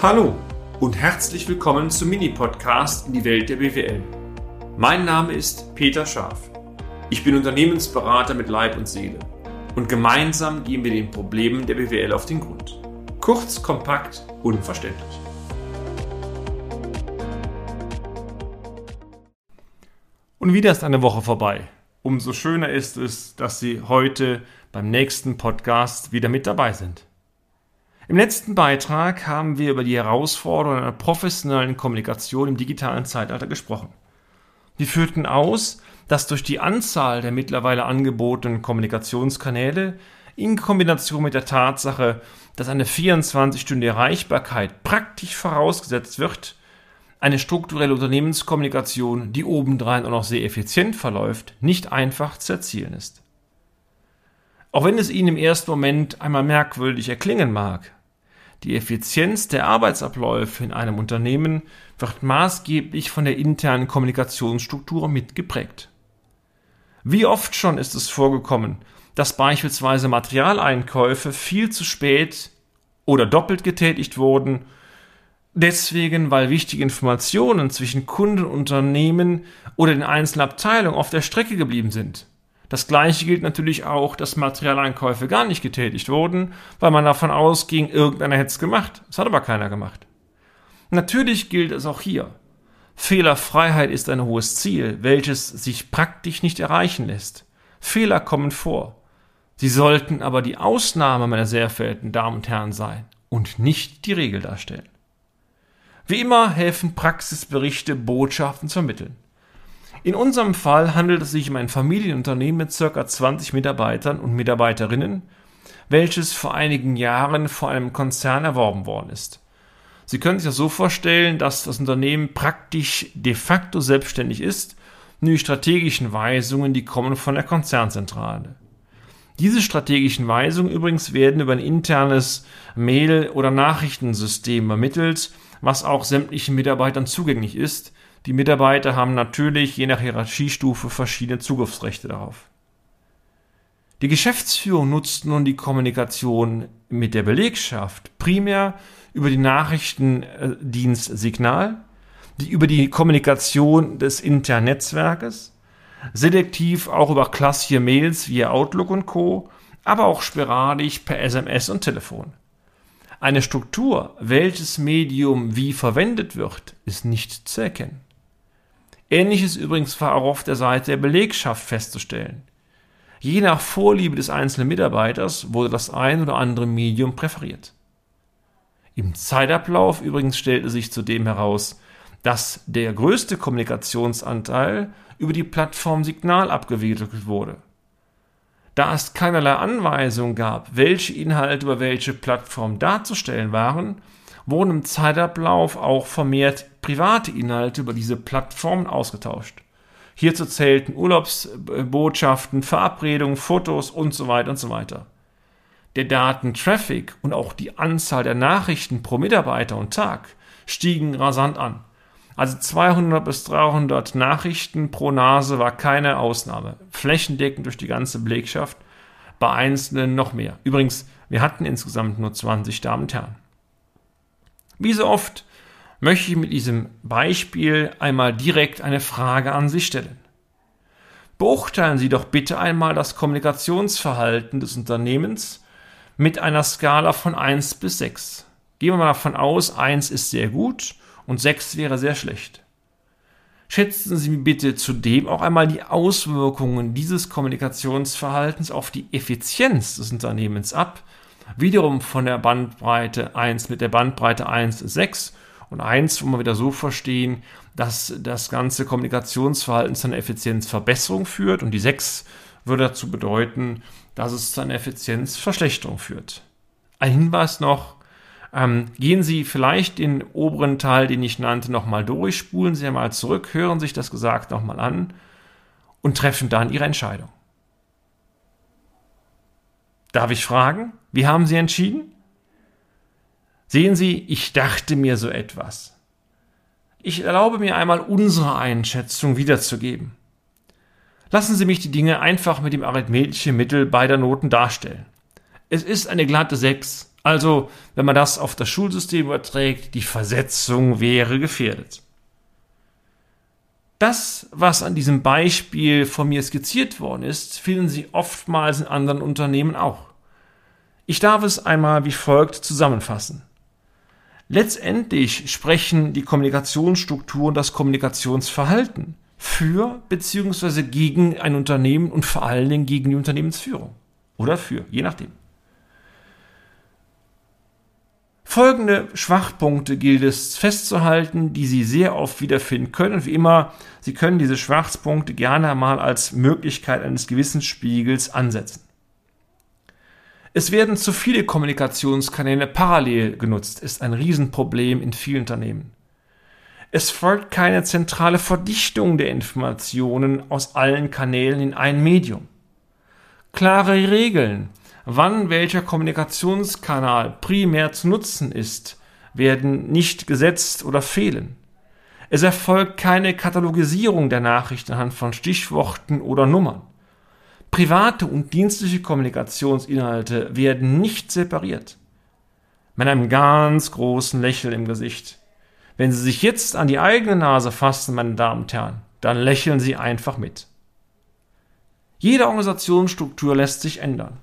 Hallo und herzlich willkommen zum Mini-Podcast in die Welt der BWL. Mein Name ist Peter Scharf. Ich bin Unternehmensberater mit Leib und Seele und gemeinsam gehen wir den Problemen der BWL auf den Grund. Kurz, kompakt, unverständlich. Und wieder ist eine Woche vorbei. Umso schöner ist es, dass Sie heute beim nächsten Podcast wieder mit dabei sind. Im letzten Beitrag haben wir über die Herausforderungen einer professionellen Kommunikation im digitalen Zeitalter gesprochen. Wir führten aus, dass durch die Anzahl der mittlerweile angebotenen Kommunikationskanäle in Kombination mit der Tatsache, dass eine 24-stündige Erreichbarkeit praktisch vorausgesetzt wird, eine strukturelle Unternehmenskommunikation, die obendrein auch noch sehr effizient verläuft, nicht einfach zu erzielen ist. Auch wenn es Ihnen im ersten Moment einmal merkwürdig erklingen mag, die Effizienz der Arbeitsabläufe in einem Unternehmen wird maßgeblich von der internen Kommunikationsstruktur mitgeprägt. Wie oft schon ist es vorgekommen, dass beispielsweise Materialeinkäufe viel zu spät oder doppelt getätigt wurden, deswegen weil wichtige Informationen zwischen Kunden und Unternehmen oder den einzelnen Abteilungen auf der Strecke geblieben sind. Das gleiche gilt natürlich auch, dass Materialeinkäufe gar nicht getätigt wurden, weil man davon ausging, irgendeiner hätte es gemacht. Das hat aber keiner gemacht. Natürlich gilt es auch hier. Fehlerfreiheit ist ein hohes Ziel, welches sich praktisch nicht erreichen lässt. Fehler kommen vor. Sie sollten aber die Ausnahme, meine sehr verehrten Damen und Herren, sein und nicht die Regel darstellen. Wie immer helfen Praxisberichte, Botschaften zu vermitteln. In unserem Fall handelt es sich um ein Familienunternehmen mit ca. 20 Mitarbeitern und Mitarbeiterinnen, welches vor einigen Jahren vor einem Konzern erworben worden ist. Sie können sich das so vorstellen, dass das Unternehmen praktisch de facto selbstständig ist, nur die strategischen Weisungen, die kommen von der Konzernzentrale. Diese strategischen Weisungen übrigens werden über ein internes Mail- oder Nachrichtensystem ermittelt, was auch sämtlichen Mitarbeitern zugänglich ist, die Mitarbeiter haben natürlich je nach Hierarchiestufe verschiedene Zugriffsrechte darauf. Die Geschäftsführung nutzt nun die Kommunikation mit der Belegschaft primär über die Nachrichtendienst Signal, die über die Kommunikation des internen Netzwerkes, selektiv auch über klassische Mails wie Outlook und Co., aber auch sporadisch per SMS und Telefon. Eine Struktur, welches Medium wie verwendet wird, ist nicht zu erkennen. Ähnliches übrigens war auch auf der Seite der Belegschaft festzustellen. Je nach Vorliebe des einzelnen Mitarbeiters wurde das ein oder andere Medium präferiert. Im Zeitablauf übrigens stellte sich zudem heraus, dass der größte Kommunikationsanteil über die Plattform Signal abgewickelt wurde. Da es keinerlei Anweisung gab, welche Inhalte über welche Plattform darzustellen waren, wurden im Zeitablauf auch vermehrt private Inhalte über diese Plattformen ausgetauscht. Hierzu zählten Urlaubsbotschaften, Verabredungen, Fotos und so weiter und so weiter. Der Datentraffic und auch die Anzahl der Nachrichten pro Mitarbeiter und Tag stiegen rasant an. Also 200 bis 300 Nachrichten pro Nase war keine Ausnahme. Flächendeckend durch die ganze Belegschaft, bei Einzelnen noch mehr. Übrigens, wir hatten insgesamt nur 20 Damen und Herren. Wie so oft möchte ich mit diesem Beispiel einmal direkt eine Frage an Sie stellen. Beurteilen Sie doch bitte einmal das Kommunikationsverhalten des Unternehmens mit einer Skala von 1 bis 6. Gehen wir mal davon aus, 1 ist sehr gut und 6 wäre sehr schlecht. Schätzen Sie bitte zudem auch einmal die Auswirkungen dieses Kommunikationsverhaltens auf die Effizienz des Unternehmens ab, wiederum von der Bandbreite 1 mit der Bandbreite 1 6 und 1, wo wir wieder so verstehen, dass das ganze Kommunikationsverhalten zu einer Effizienzverbesserung führt und die 6 würde dazu bedeuten, dass es zu einer Effizienzverschlechterung führt. Ein Hinweis noch, ähm, gehen Sie vielleicht den oberen Teil, den ich nannte, nochmal durch, spulen Sie einmal zurück, hören sich das gesagt nochmal an und treffen dann Ihre Entscheidung. Darf ich fragen, wie haben Sie entschieden? Sehen Sie, ich dachte mir so etwas. Ich erlaube mir einmal unsere Einschätzung wiederzugeben. Lassen Sie mich die Dinge einfach mit dem arithmetischen Mittel beider Noten darstellen. Es ist eine glatte 6. Also, wenn man das auf das Schulsystem überträgt, die Versetzung wäre gefährdet. Das, was an diesem Beispiel von mir skizziert worden ist, finden Sie oftmals in anderen Unternehmen auch. Ich darf es einmal wie folgt zusammenfassen. Letztendlich sprechen die Kommunikationsstrukturen das Kommunikationsverhalten für bzw. gegen ein Unternehmen und vor allen Dingen gegen die Unternehmensführung. Oder für, je nachdem. Folgende Schwachpunkte gilt es festzuhalten, die Sie sehr oft wiederfinden können. Und wie immer, Sie können diese Schwachpunkte gerne mal als Möglichkeit eines Gewissensspiegels ansetzen. Es werden zu viele Kommunikationskanäle parallel genutzt, ist ein Riesenproblem in vielen Unternehmen. Es folgt keine zentrale Verdichtung der Informationen aus allen Kanälen in ein Medium. Klare Regeln, wann welcher Kommunikationskanal primär zu nutzen ist, werden nicht gesetzt oder fehlen. Es erfolgt keine Katalogisierung der Nachrichten anhand von Stichworten oder Nummern. Private und dienstliche Kommunikationsinhalte werden nicht separiert. Mit einem ganz großen Lächeln im Gesicht. Wenn Sie sich jetzt an die eigene Nase fassen, meine Damen und Herren, dann lächeln Sie einfach mit. Jede Organisationsstruktur lässt sich ändern.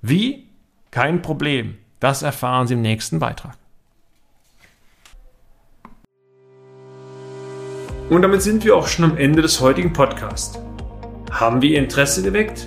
Wie? Kein Problem. Das erfahren Sie im nächsten Beitrag. Und damit sind wir auch schon am Ende des heutigen Podcasts. Haben wir Ihr Interesse geweckt?